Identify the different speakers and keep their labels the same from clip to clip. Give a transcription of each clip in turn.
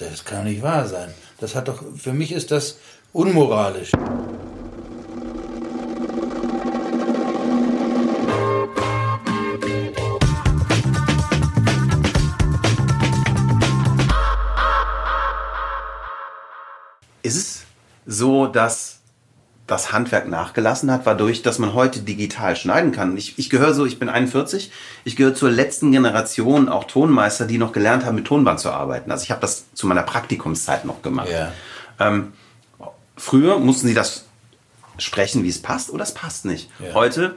Speaker 1: Das kann nicht wahr sein. Das hat doch, für mich ist das unmoralisch.
Speaker 2: Ist es so, dass das Handwerk nachgelassen hat, war durch, dass man heute digital schneiden kann. Ich, ich gehöre so, ich bin 41, ich gehöre zur letzten Generation auch Tonmeister, die noch gelernt haben, mit Tonband zu arbeiten. Also ich habe das zu meiner Praktikumszeit noch gemacht.
Speaker 1: Ja.
Speaker 2: Ähm, früher mussten sie das sprechen, wie es passt, oder es passt nicht.
Speaker 1: Ja.
Speaker 2: Heute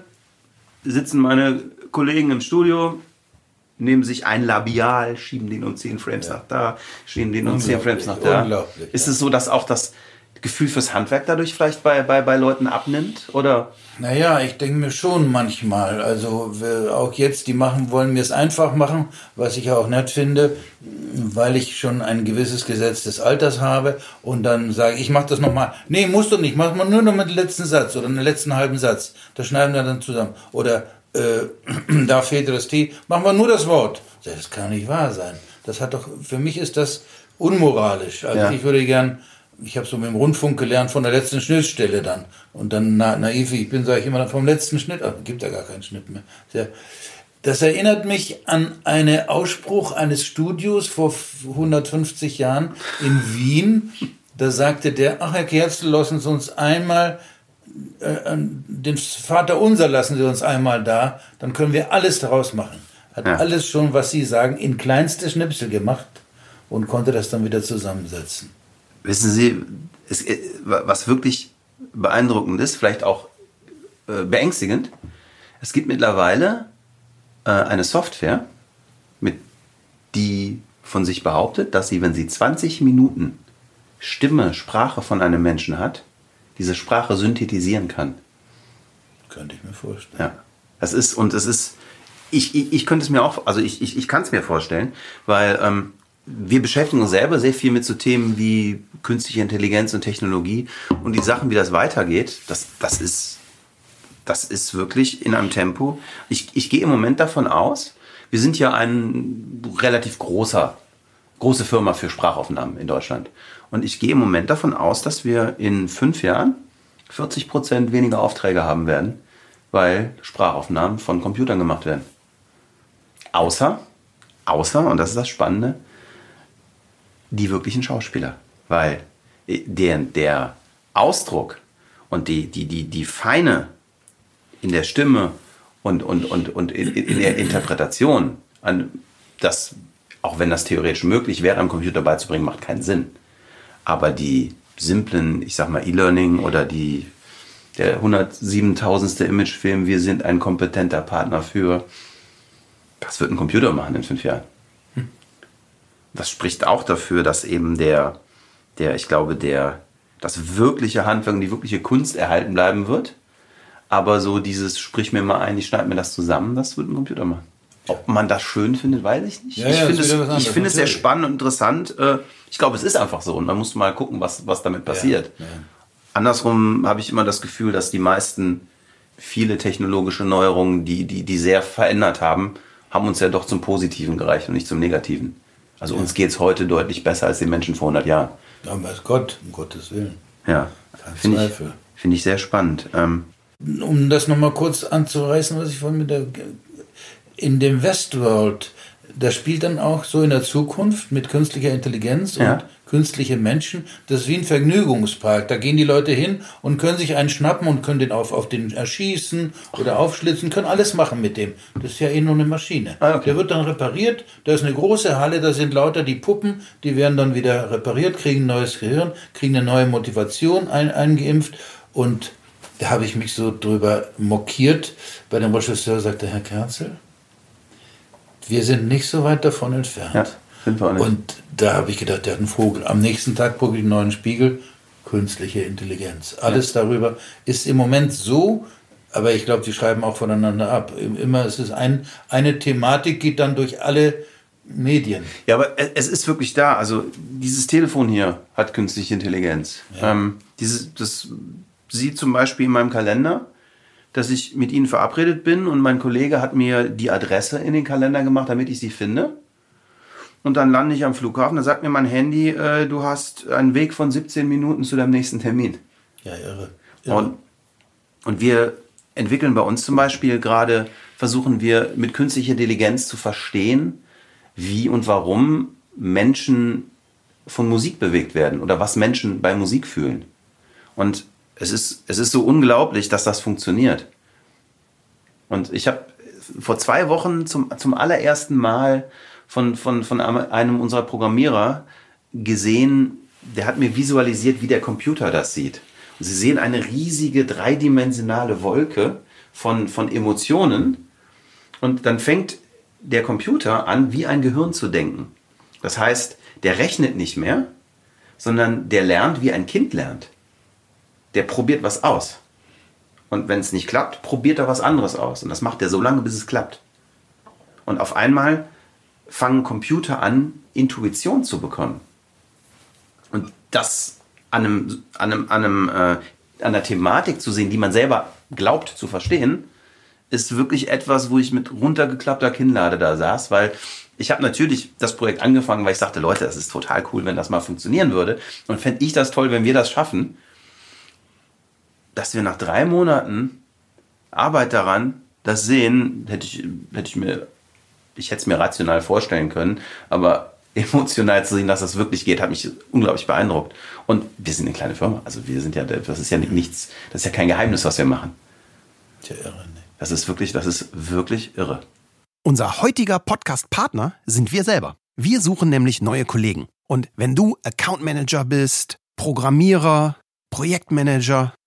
Speaker 2: sitzen meine Kollegen im Studio, nehmen sich ein Labial, schieben den um 10 Frames nach da, schieben den um 10 Frames nach da.
Speaker 1: Unglaublich,
Speaker 2: Ist
Speaker 1: ja.
Speaker 2: es so, dass auch das Gefühl fürs Handwerk dadurch vielleicht bei, bei, bei Leuten abnimmt? Oder?
Speaker 1: Naja, ich denke mir schon manchmal. Also auch jetzt, die machen, wollen mir es einfach machen, was ich auch nett finde, weil ich schon ein gewisses Gesetz des Alters habe und dann sage ich, mache das nochmal. Nee, musst du nicht, mach mal nur noch mit dem letzten Satz oder den letzten halben Satz. Das schneiden wir dann zusammen. Oder äh, da fehlt das T, machen wir nur das Wort. Das kann nicht wahr sein. Das hat doch, für mich ist das unmoralisch. Also
Speaker 2: Ja.
Speaker 1: ich würde gern ich habe so mit dem Rundfunk gelernt von der letzten Schnittstelle dann. Und dann na, naiv, ich bin, sage ich immer vom letzten Schnitt. Ach, gibt ja gar keinen Schnitt mehr. Das erinnert mich an einen Ausspruch eines Studios vor 150 Jahren in Wien. Da sagte der, ach Herr Kerzel, lassen Sie uns einmal, äh, den Vater unser lassen Sie uns einmal da, dann können wir alles daraus machen. Hat
Speaker 2: Ja.
Speaker 1: alles schon, was Sie sagen, in kleinste Schnipsel gemacht und konnte das dann wieder zusammensetzen.
Speaker 2: Wissen Sie, es, äh, was wirklich beeindruckend ist, vielleicht auch äh, beängstigend, es gibt mittlerweile äh, eine Software, mit, die von sich behauptet, dass sie, wenn sie 20 Minuten Stimme, Sprache von einem Menschen hat, diese Sprache synthetisieren kann.
Speaker 1: Könnte ich mir vorstellen.
Speaker 2: Ja. Das ist, und es ist, ich, ich, ich könnte es mir auch, also ich, ich, ich kann es mir vorstellen, weil ähm, wir beschäftigen uns selber sehr viel mit so Themen wie künstliche Intelligenz und Technologie und die Sachen, wie das weitergeht, das, das ist, das ist wirklich in einem Tempo. Ich, ich gehe im Moment davon aus, wir sind ja ein relativ großer, große Firma für Sprachaufnahmen in Deutschland. Und ich gehe im Moment davon aus, dass wir in fünf Jahren 40 Prozent weniger Aufträge haben werden, weil Sprachaufnahmen von Computern gemacht werden. Außer, außer, und das ist das Spannende, die wirklichen Schauspieler. Weil der, der Ausdruck und die, die, die, die Feine in der Stimme und, und, und, und in, in der Interpretation, an das, auch wenn das theoretisch möglich wäre, am Computer beizubringen, macht keinen Sinn. Aber die simplen, ich sag mal, E-Learning oder die, der 107.000. Imagefilm, wir sind ein kompetenter Partner für, das wird ein Computer machen in fünf Jahren. Das spricht auch dafür, dass eben der, der, ich glaube, der, das wirkliche Handwerk und die wirkliche Kunst erhalten bleiben wird. Aber so dieses, sprich mir mal ein, ich schneide mir das zusammen, das wird ein Computer machen. Ob man das schön findet, weiß ich nicht.
Speaker 1: Ja,
Speaker 2: ich
Speaker 1: ja,
Speaker 2: finde es, ich finde es sehr spannend und interessant. Äh, Ich glaube, es ist einfach so und man muss mal gucken, was, was damit passiert.
Speaker 1: ja.
Speaker 2: Andersrum habe ich immer das Gefühl, dass die meisten viele technologische Neuerungen, die, die, die sehr verändert haben, haben uns ja doch zum Positiven gereicht und nicht zum Negativen. Also uns geht es heute deutlich besser als den Menschen vor 100 Jahren.
Speaker 1: Ja, weiß Gott, um Gottes Willen.
Speaker 2: Ja,
Speaker 1: Kein
Speaker 2: finde ich,
Speaker 1: Zweifel.
Speaker 2: finde ich sehr spannend. Ähm,
Speaker 1: Um das nochmal kurz anzureißen, was ich vorhin mit der. In dem Westworld, da spielt dann auch so in der Zukunft mit künstlicher Intelligenz
Speaker 2: Ja.
Speaker 1: und künstliche Menschen, das ist wie ein Vergnügungspark. Da gehen die Leute hin und können sich einen schnappen und können den auf, auf den erschießen oder aufschlitzen, können alles machen mit dem. Das ist ja eh nur eine Maschine.
Speaker 2: Ah, okay.
Speaker 1: Der wird dann repariert, da ist eine große Halle, da sind lauter die Puppen, die werden dann wieder repariert, kriegen ein neues Gehirn, kriegen eine neue Motivation ein, eingeimpft und da habe ich mich so drüber mokiert. Bei dem Regisseur sagte Herr Kerzel, wir sind nicht so weit davon entfernt.
Speaker 2: Ja, sind wir auch nicht.
Speaker 1: Und da habe ich gedacht, der hat einen Vogel. Am nächsten Tag gucke ich einen neuen Spiegel, künstliche Intelligenz. Alles darüber ist im Moment so, aber ich glaube, die schreiben auch voneinander ab. Immer es ist ein, eine Thematik, geht dann durch alle Medien.
Speaker 2: Ja, aber es ist wirklich da. Also dieses Telefon hier hat künstliche Intelligenz. Ähm, dieses, das sieht zum Beispiel in meinem Kalender, dass ich mit Ihnen verabredet bin und mein Kollege hat mir die Adresse in den Kalender gemacht, damit ich sie finde. und dann lande ich am Flughafen, da sagt mir mein Handy, äh, du hast einen Weg von 17 Minuten zu deinem nächsten Termin.
Speaker 1: Ja, irre. irre.
Speaker 2: Und, und wir entwickeln bei uns zum Beispiel gerade, versuchen wir mit künstlicher Intelligenz zu verstehen, wie und warum Menschen von Musik bewegt werden oder was Menschen bei Musik fühlen. Und es ist, es ist so unglaublich, dass das funktioniert. Und ich habe vor zwei Wochen zum, zum allerersten Mal von, von, von einem unserer Programmierer gesehen, der hat mir visualisiert, wie der Computer das sieht. Und Sie sehen eine riesige dreidimensionale Wolke von, von Emotionen und dann fängt der Computer an, wie ein Gehirn zu denken. Das heißt, der rechnet nicht mehr, sondern der lernt, wie ein Kind lernt. Der probiert was aus. Und wenn es nicht klappt, probiert er was anderes aus. Und das macht er so lange, bis es klappt. Und auf einmal fangen Computer an, Intuition zu bekommen. Und das an, einem, an, einem, an, einem, äh, an einer Thematik zu sehen, die man selber glaubt zu verstehen, ist wirklich etwas, wo ich mit runtergeklappter Kinnlade da saß, weil ich habe natürlich das Projekt angefangen, weil ich sagte, Leute, das ist total cool, wenn das mal funktionieren würde. Und fände ich das toll, wenn wir das schaffen, dass wir nach drei Monaten Arbeit daran das sehen, hätte ich, hätte ich mir ich hätte es mir rational vorstellen können, aber emotional zu sehen, dass das wirklich geht, hat mich unglaublich beeindruckt. Und wir sind eine kleine Firma, also wir sind ja, das ist ja nichts, das ist ja kein Geheimnis, was wir machen.
Speaker 1: Tja, irre, ne?
Speaker 2: Das ist wirklich, das ist wirklich irre.
Speaker 3: Unser heutiger Podcast-Partner sind wir selber. Wir suchen nämlich neue Kollegen. Und wenn du Account Manager bist, Programmierer, Projektmanager